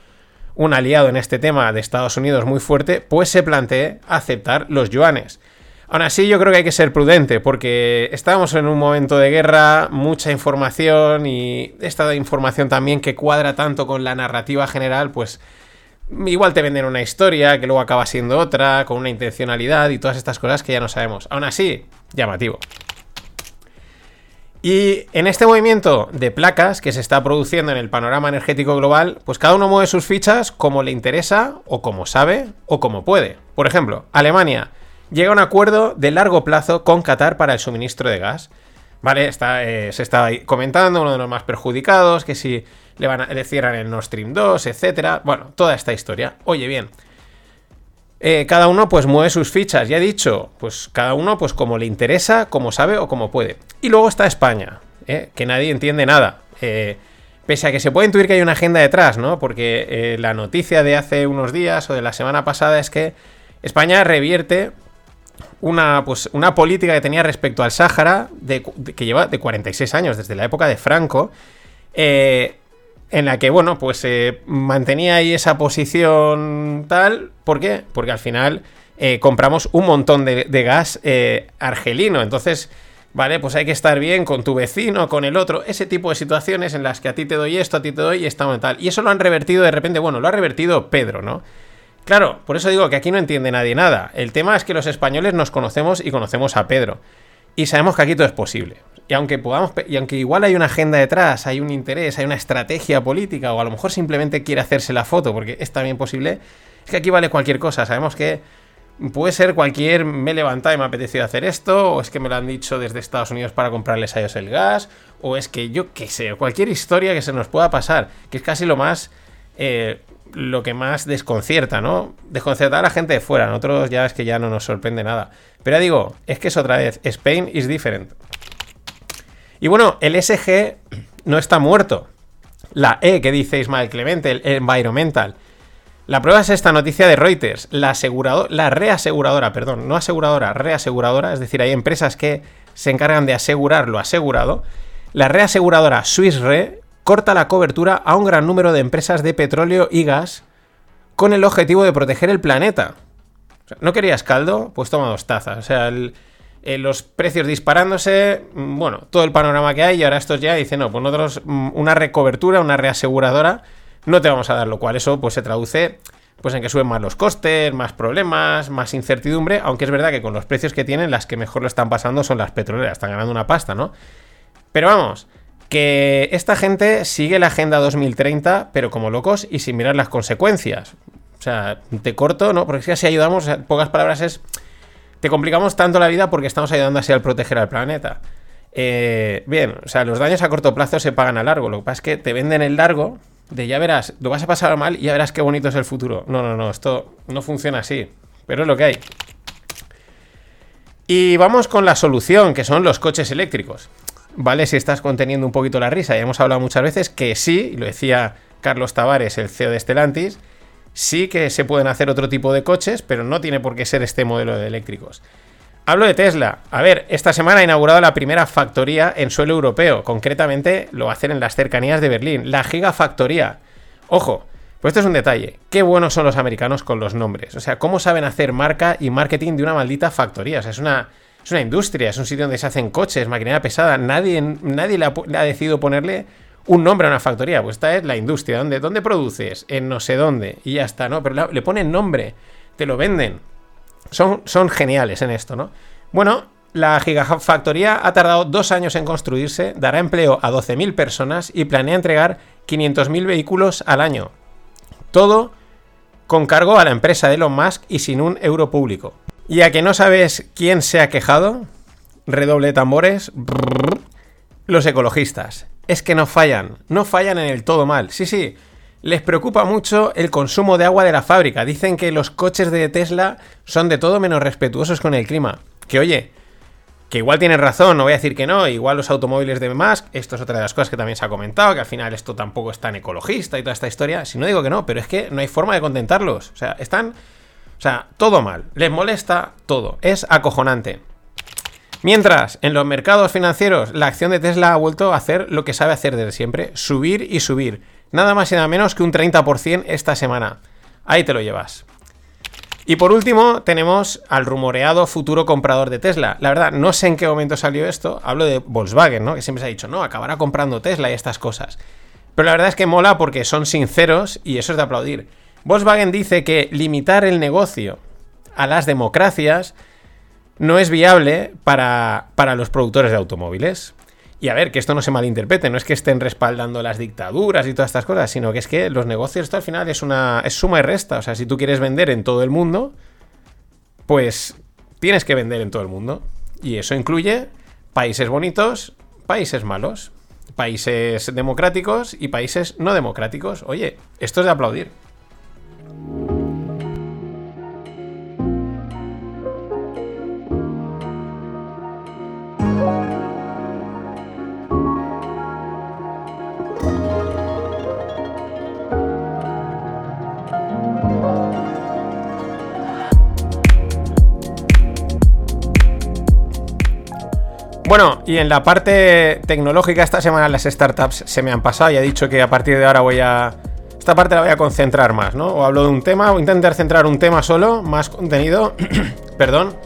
un aliado en este tema de Estados Unidos muy fuerte, pues se plantee aceptar los yuanes. Aún así, yo creo que hay que ser prudente, porque estamos en un momento de guerra, mucha información y esta información también que cuadra tanto con la narrativa general, pues igual te venden una historia que luego acaba siendo otra, con una intencionalidad y todas estas cosas que ya no sabemos. Aún así, llamativo. Y en este movimiento de placas que se está produciendo en el panorama energético global, pues cada uno mueve sus fichas como le interesa, o como sabe, o como puede. Por ejemplo, Alemania llega a un acuerdo de largo plazo con Qatar para el suministro de gas. ¿Vale? Está, eh, se está comentando, uno de los más perjudicados, que si le, van a, le cierran el Nord Stream 2, etcétera. Bueno, toda esta historia. Oye, bien. Eh, cada uno pues mueve sus fichas, ya he dicho, pues cada uno pues como le interesa, como sabe o como puede. Y luego está España, ¿eh? que nadie entiende nada. Eh, pese a que se puede intuir que hay una agenda detrás, ¿no? Porque la noticia de hace unos días o de la semana pasada es que España revierte una, pues, una política que tenía respecto al Sáhara, que lleva de 46 años, desde la época de Franco, eh, en la que, bueno, pues se mantenía ahí esa posición tal. ¿Por qué? Porque al final eh, compramos un montón de, gas eh, argelino. Entonces, vale, pues hay que estar bien con tu vecino, con el otro. Ese tipo de situaciones en las que a ti te doy esto, a ti te doy y estamos tal. Y eso lo han revertido de repente, bueno, lo ha revertido Pedro, ¿no? Claro, por eso digo que aquí no entiende nadie nada. El tema es que los españoles nos conocemos y conocemos a Pedro. Y sabemos que aquí todo es posible. Y aunque podamos, y aunque igual hay una agenda detrás, hay un interés, hay una estrategia política, o a lo mejor simplemente quiere hacerse la foto, porque es también posible, es que aquí vale cualquier cosa. Sabemos que puede ser cualquier, me he levantado y me ha apetecido hacer esto, o es que me lo han dicho desde Estados Unidos para comprarles a ellos el gas, o es que yo qué sé, cualquier historia que se nos pueda pasar, que es casi lo más eh, lo que más desconcierta, ¿no? Desconcertar a la gente de fuera. Nosotros ya es que ya no nos sorprende nada. Pero ya digo, es que es otra vez. Spain is different. Y bueno, el SG no está muerto. La E que dice Ismael Clemente, el environmental. La prueba es esta noticia de Reuters. La, aseguradora, la reaseguradora, perdón, no aseguradora, reaseguradora, es decir, hay empresas que se encargan de asegurar lo asegurado. La reaseguradora Swiss Re corta la cobertura a un gran número de empresas de petróleo y gas con el objetivo de proteger el planeta. ¿No querías caldo? Pues toma dos tazas. O sea, eh, los precios disparándose, mm, bueno, todo el panorama que hay y ahora estos ya dicen, no, pues nosotros mm, una recobertura, una reaseguradora, no te vamos a dar, lo cual eso pues se traduce pues en que suben más los costes, más problemas, más incertidumbre, aunque es verdad que con los precios que tienen, las que mejor lo están pasando son las petroleras, están ganando una pasta, ¿no? Pero vamos, que esta gente sigue la Agenda 2030, pero como locos y sin mirar las consecuencias. O sea, te corto, ¿no? Porque que así ayudamos, en pocas palabras es... Te complicamos tanto la vida porque estamos ayudando así al proteger al planeta. Eh, bien, o sea, los daños a corto plazo se pagan a largo. Lo que pasa es que te venden el largo de ya verás, lo vas a pasar mal y ya verás qué bonito es el futuro. No, no, no, esto no funciona así. Pero es lo que hay. Y vamos con la solución, que son los coches eléctricos. ¿vale? Si estás conteniendo un poquito la risa, ya hemos hablado muchas veces que sí, lo decía Carlos Tavares, el CEO de Stellantis, Sí que se pueden hacer otro tipo de coches, pero no tiene por qué ser este modelo de eléctricos. Hablo de Tesla. A ver, esta semana ha inaugurado la primera factoría en suelo europeo. Concretamente lo hacen en las cercanías de Berlín. La Gigafactoría. Ojo, pues esto es un detalle. Qué buenos son los americanos con los nombres. O sea, cómo saben hacer marca y marketing de una maldita factoría. O sea, es una, es una industria, es un sitio donde se hacen coches, maquinaria pesada. Nadie, nadie le, ha, decidido ponerle un nombre a una factoría. Pues esta es la industria. ¿Dónde, dónde produces? En no sé dónde. Y ya está, ¿no? Pero le ponen nombre. Te lo venden. Son, son geniales en esto, ¿no? Bueno, la Gigafactoría ha tardado dos años en construirse, dará empleo a 12.000 personas y planea entregar 500.000 vehículos al año. Todo con cargo a la empresa de Elon Musk y sin un euro público. Y a que no sabes quién se ha quejado, redoble tambores, los ecologistas. Es que no fallan, no fallan en el todo mal. Sí, sí, les preocupa mucho el consumo de agua de la fábrica. Dicen que los coches de Tesla son de todo menos respetuosos con el clima. Que oye, que igual tienen razón, no voy a decir que no, igual los automóviles de Musk, esto es otra de las cosas que también se ha comentado, que al final esto tampoco es tan ecologista y toda esta historia. Si no digo que no, pero es que no hay forma de contentarlos. O sea, están. O sea, todo mal. Les molesta todo. Es acojonante. Mientras, en los mercados financieros, la acción de Tesla ha vuelto a hacer lo que sabe hacer desde siempre: subir y subir Nada más y nada menos que un 30% esta semana. Ahí te lo llevas. Y por último, tenemos al rumoreado futuro comprador de Tesla. La verdad, no sé en qué momento salió esto. Hablo de Volkswagen, ¿no? Que siempre se ha dicho, no, acabará comprando Tesla y estas cosas. Pero la verdad es que mola porque son sinceros y eso es de aplaudir. Volkswagen dice que limitar el negocio a las democracias no es viable para, para los productores de automóviles. Y a ver, que esto no se malinterprete, no es que estén respaldando las dictaduras y todas estas cosas, sino que es que los negocios esto al final es una es suma y resta, o sea, si tú quieres vender en todo el mundo, pues tienes que vender en todo el mundo. Y eso incluye países bonitos, países malos, países democráticos y países no democráticos. Oye, esto es de aplaudir. Bueno, y en la parte tecnológica esta semana las startups se me han pasado y he dicho que a partir de ahora voy a... Esta parte la voy a concentrar más, ¿no? O hablo de un tema, o intentar centrar un tema solo, más contenido, perdón,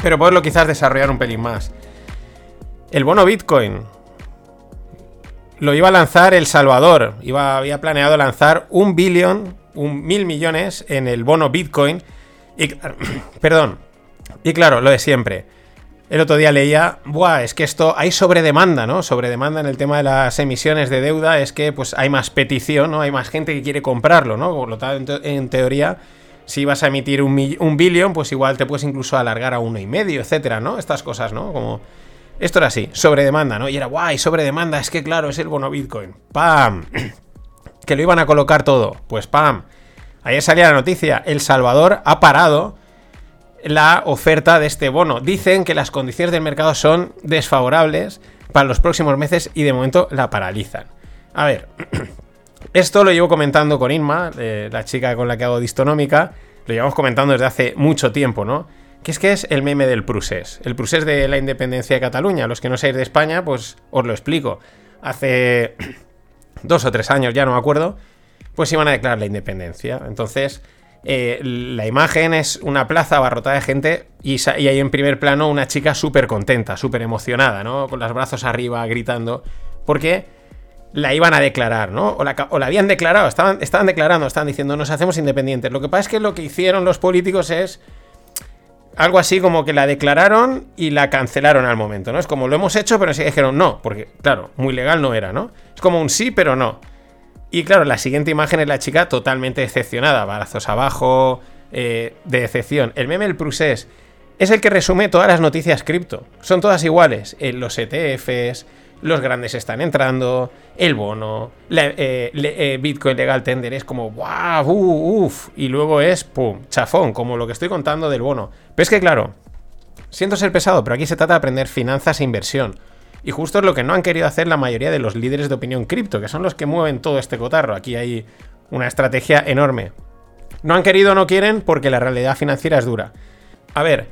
pero poderlo quizás desarrollar un pelín más. El bono Bitcoin. Lo iba a lanzar El Salvador. Iba, había planeado lanzar un billón, un mil millones en el bono Bitcoin. Y, perdón. Y claro, lo de siempre el otro día leía, buah, es que esto hay sobredemanda, ¿no? Sobredemanda en el tema de las emisiones de deuda es que pues hay más petición, ¿no? Hay más gente que quiere comprarlo, ¿no? Por lo tanto, en teoría, si vas a emitir un, un billón, pues igual te puedes incluso alargar a uno y medio, etcétera, ¿no? Estas cosas, ¿no? Como esto era así, sobredemanda, ¿no? Y era, guay, sobredemanda, es que claro, es el bono Bitcoin. ¡Pam! Que lo iban a colocar todo. Pues ¡pam! Ayer salía la noticia, El Salvador ha parado la oferta de este bono. Dicen que las condiciones del mercado son desfavorables para los próximos meses y de momento la paralizan. A ver, esto lo llevo comentando con Inma, la chica con la que hago distonómica, lo llevamos comentando desde hace mucho tiempo, ¿no? Que es que es el meme del Prusés, el Prusés de la independencia de Cataluña. Los que no seáis de España, pues os lo explico. Hace dos o tres años, ya no me acuerdo, pues iban a declarar la independencia. Entonces, eh, la imagen es una plaza abarrotada de gente y, hay en primer plano una chica súper contenta, súper emocionada, ¿no? Con los brazos arriba, gritando, porque la iban a declarar, ¿no? O la, habían declarado, estaban, estaban declarando, estaban diciendo, nos hacemos independientes. Lo que pasa es que lo que hicieron los políticos es algo así como que la declararon y la cancelaron al momento, ¿no? Es como lo hemos hecho, pero sí dijeron no, porque claro, muy legal no era, ¿no? Es como un sí, pero no. Y claro, la siguiente imagen es la chica totalmente decepcionada, brazos abajo, eh, de decepción. El meme El Prusés es el que resume todas las noticias cripto. Son todas iguales. En los ETFs, los grandes están entrando, el bono, eh, eh, Bitcoin Legal Tender es como, ¡wow! Uh, ¡Uf! Y luego es, ¡pum! Chafón, como lo que estoy contando del bono. Pero es que, claro, siento ser pesado, pero aquí se trata de aprender finanzas e inversión. Y justo es lo que no han querido hacer la mayoría de los líderes de opinión cripto, que son los que mueven todo este cotarro. Aquí hay una estrategia enorme. No han querido no quieren porque la realidad financiera es dura. A ver,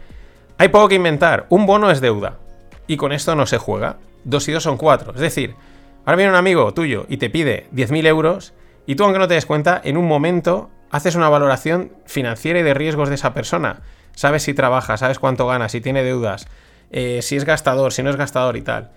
hay poco que inventar. Un bono es deuda. Y con esto no se juega. Dos y dos son cuatro. Es decir, ahora viene un amigo tuyo y te pide 10.000 euros y tú, aunque no te des cuenta, en un momento haces una valoración financiera y de riesgos de esa persona. Sabes si trabaja, sabes cuánto gana, si tiene deudas, eh, si es gastador, si no es gastador y tal.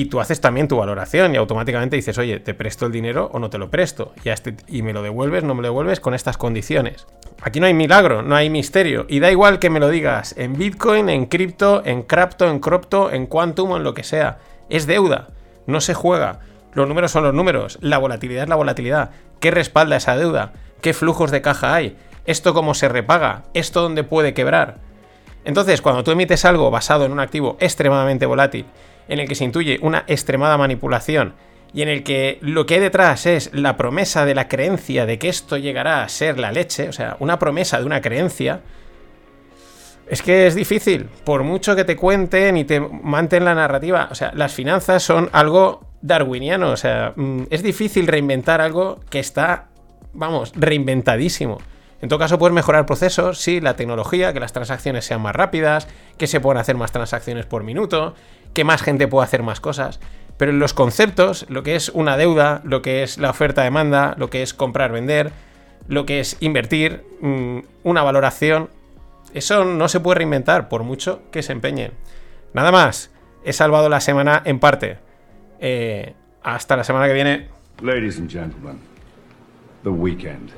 Y tú haces también tu valoración y automáticamente dices, oye, ¿te presto el dinero o no te lo presto? Y, este, y me lo devuelves, no me lo devuelves con estas condiciones. Aquí no hay milagro, no hay misterio. Y da igual que me lo digas en Bitcoin, en cripto, en crapto, en cropto, en quantum o en lo que sea. Es deuda, no se juega. Los números son los números, la volatilidad es la volatilidad. ¿Qué respalda esa deuda? ¿Qué flujos de caja hay? ¿Esto cómo se repaga? ¿Esto dónde puede quebrar? Entonces, cuando tú emites algo basado en un activo extremadamente volátil, en el que se intuye una extremada manipulación, y en el que lo que hay detrás es la promesa de la creencia de que esto llegará a ser la leche, o sea, una promesa de una creencia, es que es difícil, por mucho que te cuenten y te manten la narrativa, o sea, las finanzas son algo darwiniano, o sea, mm, es difícil reinventar algo que está, vamos, reinventadísimo. En todo caso, puedes mejorar procesos, sí, la tecnología, que las transacciones sean más rápidas, que se puedan hacer más transacciones por minuto, que más gente pueda hacer más cosas. Pero en los conceptos, lo que es una deuda, lo que es la oferta-demanda, lo que es comprar-vender, lo que es invertir, mm, una valoración, eso no se puede reinventar por mucho que se empeñen. Nada más, he salvado la semana en parte. Eh, hasta la semana que viene. Ladies and gentlemen, the weekend.